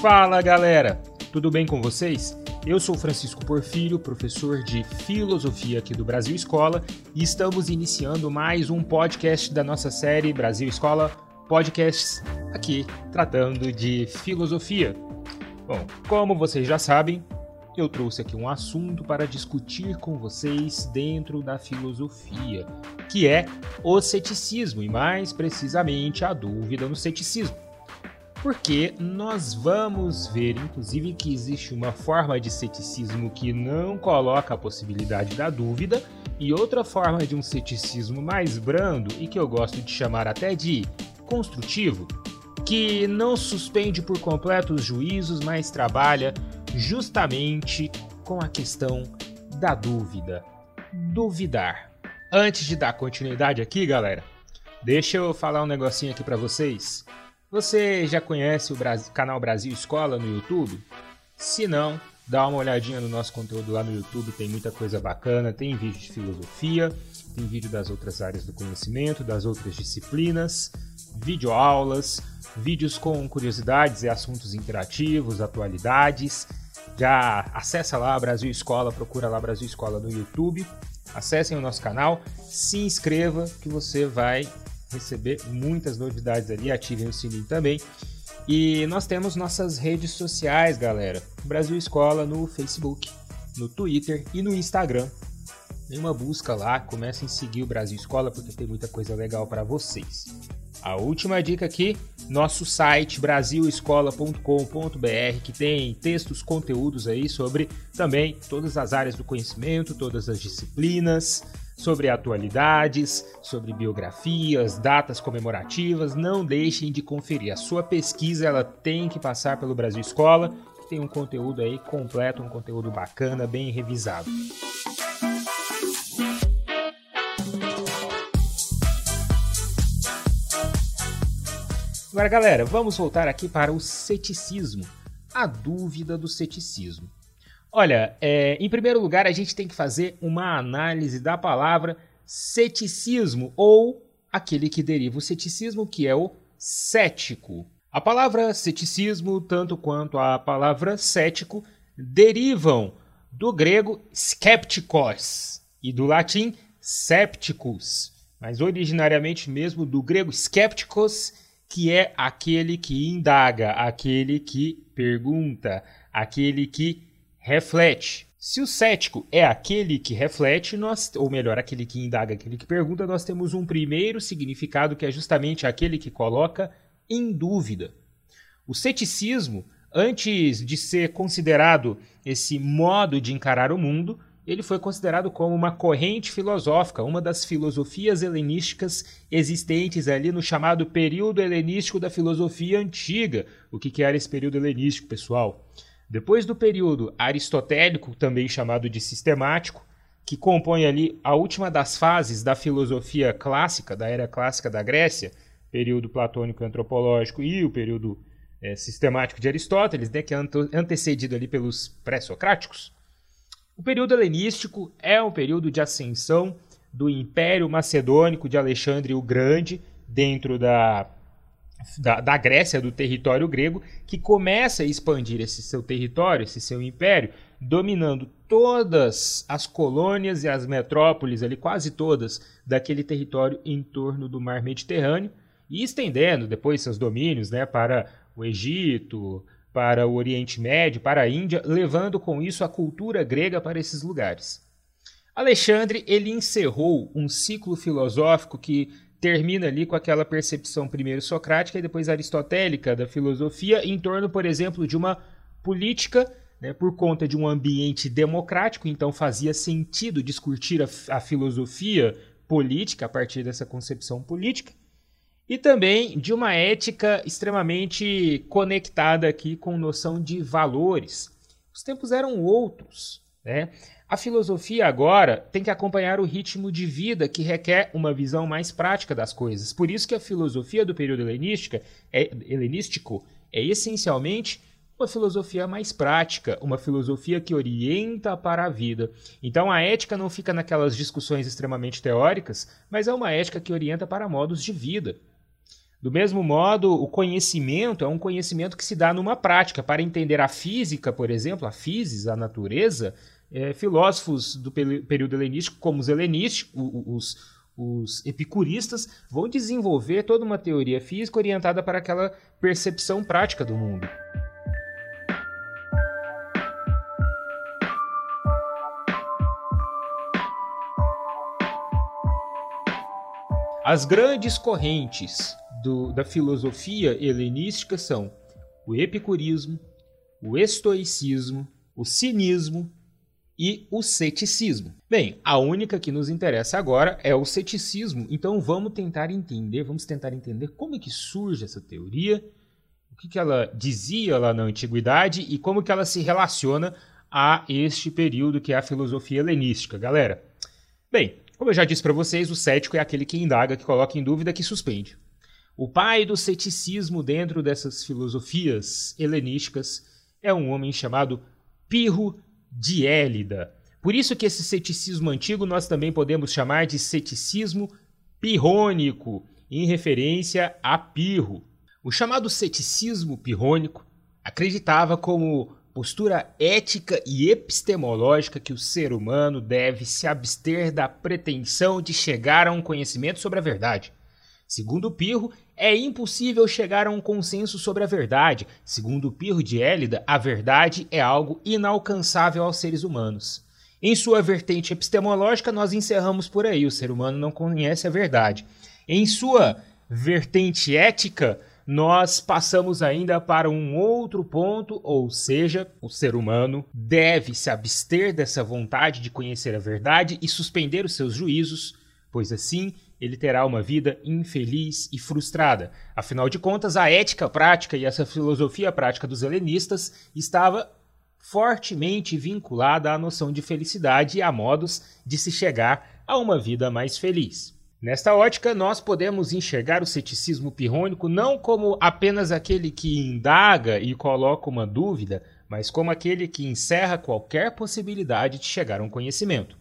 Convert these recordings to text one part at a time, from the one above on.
Fala galera, tudo bem com vocês? Eu sou Francisco Porfírio, professor de filosofia aqui do Brasil Escola, e estamos iniciando mais um podcast da nossa série Brasil Escola Podcasts, aqui tratando de filosofia. Bom, como vocês já sabem, eu trouxe aqui um assunto para discutir com vocês dentro da filosofia, que é o ceticismo e mais precisamente a dúvida no ceticismo. Porque nós vamos ver, inclusive, que existe uma forma de ceticismo que não coloca a possibilidade da dúvida e outra forma de um ceticismo mais brando e que eu gosto de chamar até de construtivo, que não suspende por completo os juízos, mas trabalha justamente com a questão da dúvida. Duvidar. Antes de dar continuidade aqui, galera, deixa eu falar um negocinho aqui para vocês. Você já conhece o Brasil, canal Brasil Escola no YouTube? Se não, dá uma olhadinha no nosso conteúdo lá no YouTube, tem muita coisa bacana, tem vídeo de filosofia, tem vídeo das outras áreas do conhecimento, das outras disciplinas, videoaulas, vídeos com curiosidades e assuntos interativos, atualidades. Já acessa lá Brasil Escola, procura lá Brasil Escola no YouTube. Acessem o nosso canal, se inscreva que você vai receber muitas novidades ali, ativem o sininho também. E nós temos nossas redes sociais, galera. Brasil Escola no Facebook, no Twitter e no Instagram. Dê uma busca lá, comecem a seguir o Brasil Escola porque tem muita coisa legal para vocês. A última dica aqui, nosso site brasilescola.com.br, que tem textos, conteúdos aí sobre também todas as áreas do conhecimento, todas as disciplinas, sobre atualidades, sobre biografias, datas comemorativas. Não deixem de conferir. A sua pesquisa ela tem que passar pelo Brasil Escola. Tem um conteúdo aí completo, um conteúdo bacana, bem revisado. Agora, galera, vamos voltar aqui para o ceticismo, a dúvida do ceticismo. Olha, é, em primeiro lugar, a gente tem que fazer uma análise da palavra ceticismo ou aquele que deriva o ceticismo, que é o cético. A palavra ceticismo, tanto quanto a palavra cético, derivam do grego skeptikos e do latim scepticus, mas originariamente mesmo do grego skeptikos que é aquele que indaga, aquele que pergunta, aquele que reflete. Se o cético é aquele que reflete, nós, ou melhor, aquele que indaga, aquele que pergunta, nós temos um primeiro significado que é justamente aquele que coloca em dúvida. O ceticismo, antes de ser considerado esse modo de encarar o mundo, ele foi considerado como uma corrente filosófica, uma das filosofias helenísticas existentes ali no chamado período helenístico da filosofia antiga. O que, que era esse período helenístico, pessoal? Depois do período aristotélico, também chamado de sistemático, que compõe ali a última das fases da filosofia clássica, da era clássica da Grécia, período platônico antropológico e o período é, sistemático de Aristóteles, né, que é antecedido ali pelos pré-socráticos. O período helenístico é um período de ascensão do Império Macedônico de Alexandre o Grande dentro da, da, da, Grécia, do território grego, que começa a expandir esse seu território, esse seu império, dominando todas as colônias e as metrópoles, ali quase todas, daquele território em torno do mar Mediterrâneo, e estendendo depois seus domínios né, para o Egito, para o Oriente Médio, para a Índia, levando com isso a cultura grega para esses lugares. Alexandre ele encerrou um ciclo filosófico que termina ali com aquela percepção primeiro socrática e depois aristotélica da filosofia em torno, por exemplo, de uma política né, por conta de um ambiente democrático, então fazia sentido discutir a, a filosofia política a partir dessa concepção política e também de uma ética extremamente conectada aqui com noção de valores. Os tempos eram outros, né? A filosofia agora tem que acompanhar o ritmo de vida que requer uma visão mais prática das coisas. Por isso que a filosofia do período helenística é, helenístico é essencialmente uma filosofia mais prática, uma filosofia que orienta para a vida. Então a ética não fica naquelas discussões extremamente teóricas, mas é uma ética que orienta para modos de vida. Do mesmo modo, o conhecimento é um conhecimento que se dá numa prática. Para entender a física, por exemplo, a physis, a natureza, é, filósofos do período helenístico, como os helenísticos, os, os epicuristas, vão desenvolver toda uma teoria física orientada para aquela percepção prática do mundo. As grandes correntes do, da filosofia helenística são o epicurismo, o estoicismo, o cinismo e o ceticismo. Bem, a única que nos interessa agora é o ceticismo, então vamos tentar entender, vamos tentar entender como é que surge essa teoria, o que, que ela dizia lá na antiguidade e como que ela se relaciona a este período que é a filosofia helenística, galera. Bem, como eu já disse para vocês, o cético é aquele que indaga, que coloca em dúvida, que suspende. O pai do ceticismo dentro dessas filosofias helenísticas é um homem chamado Pirro de Élida. Por isso que esse ceticismo antigo nós também podemos chamar de ceticismo pirrônico, em referência a Pirro. O chamado ceticismo pirrônico acreditava como postura ética e epistemológica que o ser humano deve se abster da pretensão de chegar a um conhecimento sobre a verdade. Segundo Pirro, é impossível chegar a um consenso sobre a verdade. Segundo Pirro de Élida, a verdade é algo inalcançável aos seres humanos. Em sua vertente epistemológica, nós encerramos por aí: o ser humano não conhece a verdade. Em sua vertente ética, nós passamos ainda para um outro ponto, ou seja, o ser humano deve se abster dessa vontade de conhecer a verdade e suspender os seus juízos, pois assim ele terá uma vida infeliz e frustrada. Afinal de contas, a ética prática e essa filosofia prática dos helenistas estava fortemente vinculada à noção de felicidade e a modos de se chegar a uma vida mais feliz. Nesta ótica, nós podemos enxergar o ceticismo pirrônico não como apenas aquele que indaga e coloca uma dúvida, mas como aquele que encerra qualquer possibilidade de chegar a um conhecimento.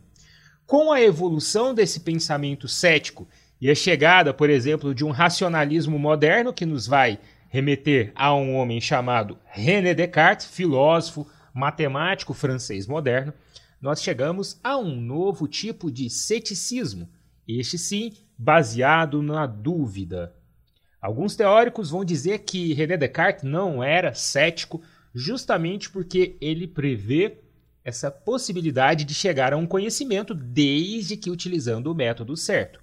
Com a evolução desse pensamento cético e a chegada, por exemplo, de um racionalismo moderno que nos vai remeter a um homem chamado René Descartes, filósofo, matemático francês moderno, nós chegamos a um novo tipo de ceticismo este sim baseado na dúvida. Alguns teóricos vão dizer que René Descartes não era cético justamente porque ele prevê essa possibilidade de chegar a um conhecimento desde que utilizando o método certo.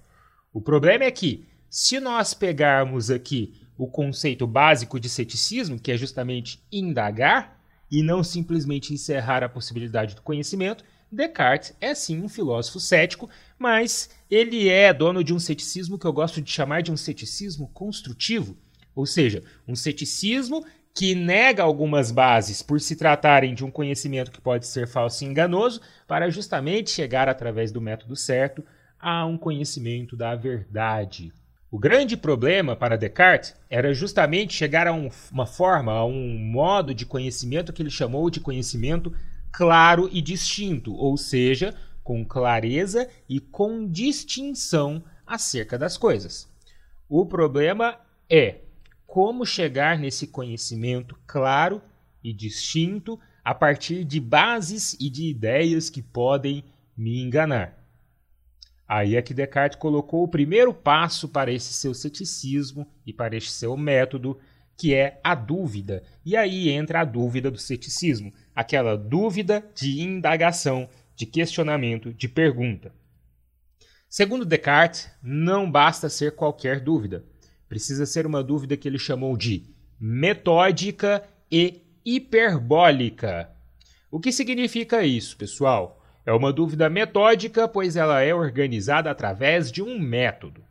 O problema é que, se nós pegarmos aqui o conceito básico de ceticismo, que é justamente indagar e não simplesmente encerrar a possibilidade do conhecimento, Descartes é sim um filósofo cético, mas ele é dono de um ceticismo que eu gosto de chamar de um ceticismo construtivo, ou seja, um ceticismo que nega algumas bases por se tratarem de um conhecimento que pode ser falso e enganoso, para justamente chegar através do método certo a um conhecimento da verdade. O grande problema para Descartes era justamente chegar a um, uma forma, a um modo de conhecimento que ele chamou de conhecimento claro e distinto, ou seja, com clareza e com distinção acerca das coisas. O problema é como chegar nesse conhecimento claro e distinto a partir de bases e de ideias que podem me enganar. Aí é que Descartes colocou o primeiro passo para esse seu ceticismo e para este seu método, que é a dúvida. E aí entra a dúvida do ceticismo, aquela dúvida de indagação, de questionamento, de pergunta. Segundo Descartes, não basta ser qualquer dúvida. Precisa ser uma dúvida que ele chamou de metódica e hiperbólica. O que significa isso, pessoal? É uma dúvida metódica, pois ela é organizada através de um método.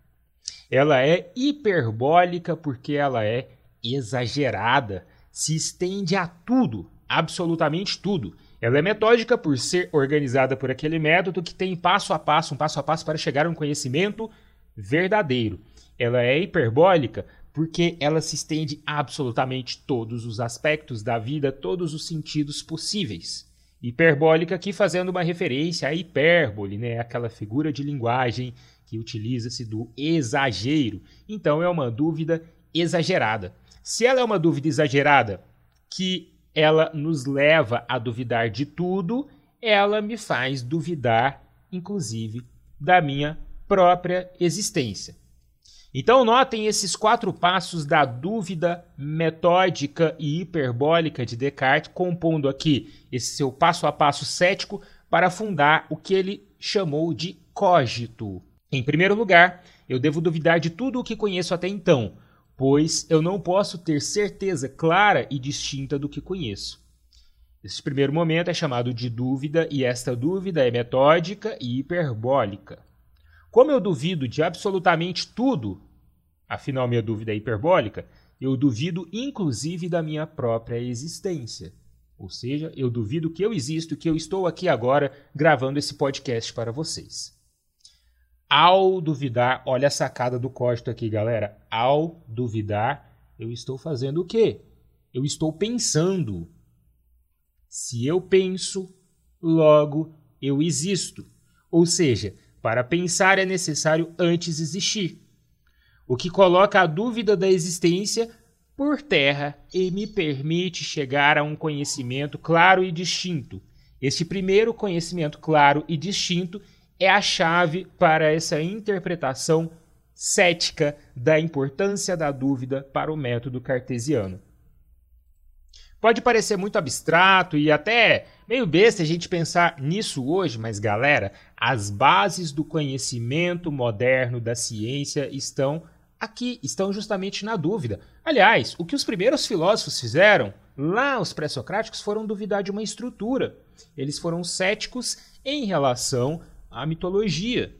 Ela é hiperbólica porque ela é exagerada, se estende a tudo, absolutamente tudo. Ela é metódica por ser organizada por aquele método que tem passo a passo, um passo a passo para chegar a um conhecimento verdadeiro. Ela é hiperbólica porque ela se estende absolutamente todos os aspectos da vida, todos os sentidos possíveis. Hiperbólica aqui fazendo uma referência à hipérbole, né? aquela figura de linguagem que utiliza-se do exagero. Então é uma dúvida exagerada. Se ela é uma dúvida exagerada, que ela nos leva a duvidar de tudo, ela me faz duvidar, inclusive, da minha própria existência. Então, notem esses quatro passos da dúvida metódica e hiperbólica de Descartes, compondo aqui esse seu passo a passo cético para fundar o que ele chamou de cogito. Em primeiro lugar, eu devo duvidar de tudo o que conheço até então, pois eu não posso ter certeza clara e distinta do que conheço. Esse primeiro momento é chamado de dúvida, e esta dúvida é metódica e hiperbólica. Como eu duvido de absolutamente tudo, afinal minha dúvida é hiperbólica, eu duvido inclusive da minha própria existência. Ou seja, eu duvido que eu existo, que eu estou aqui agora gravando esse podcast para vocês. Ao duvidar, olha a sacada do código aqui, galera. Ao duvidar, eu estou fazendo o quê? Eu estou pensando. Se eu penso, logo eu existo. Ou seja, para pensar é necessário antes existir. O que coloca a dúvida da existência por terra e me permite chegar a um conhecimento claro e distinto. Este primeiro conhecimento claro e distinto é a chave para essa interpretação cética da importância da dúvida para o método cartesiano. Pode parecer muito abstrato e até meio besta a gente pensar nisso hoje, mas galera, as bases do conhecimento moderno da ciência estão aqui, estão justamente na dúvida. Aliás, o que os primeiros filósofos fizeram, lá os pré-socráticos, foram duvidar de uma estrutura. Eles foram céticos em relação à mitologia.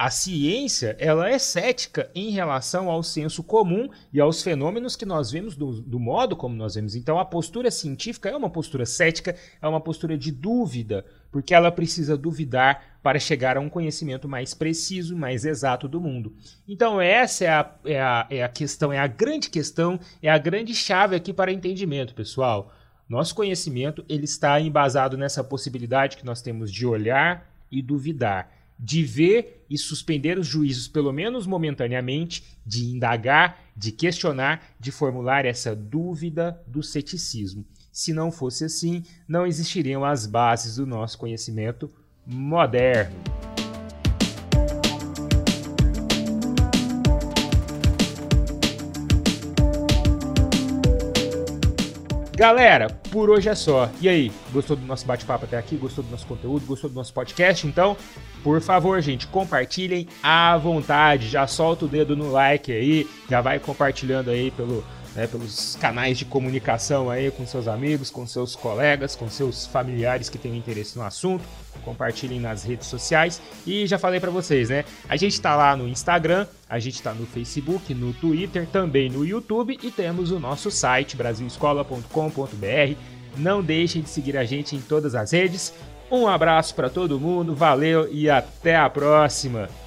A ciência ela é cética em relação ao senso comum e aos fenômenos que nós vemos do, do, modo como nós vemos. Então, a postura científica é uma postura cética, é uma postura de dúvida, porque ela precisa duvidar para chegar a um conhecimento mais preciso, mais exato do mundo. Então, essa é a, é a, é a questão, é a grande questão, é a grande chave aqui para entendimento, pessoal. Nosso conhecimento ele está embasado nessa possibilidade que nós temos de olhar e duvidar de ver e suspender os juízos, pelo menos momentaneamente, de indagar, de questionar, de formular essa dúvida do ceticismo. Se não fosse assim, não existiriam as bases do nosso conhecimento moderno. Galera, por hoje é só. E aí, gostou do nosso bate-papo até aqui? Gostou do nosso conteúdo? Gostou do nosso podcast? Então, por favor, gente, compartilhem à vontade. Já solta o dedo no like aí, já vai compartilhando aí pelo né, pelos canais de comunicação aí com seus amigos, com seus colegas, com seus familiares que têm interesse no assunto. Compartilhem nas redes sociais. E já falei para vocês, né? A gente está lá no Instagram, a gente está no Facebook, no Twitter, também no YouTube e temos o nosso site brasilescola.com.br. Não deixem de seguir a gente em todas as redes. Um abraço para todo mundo, valeu e até a próxima!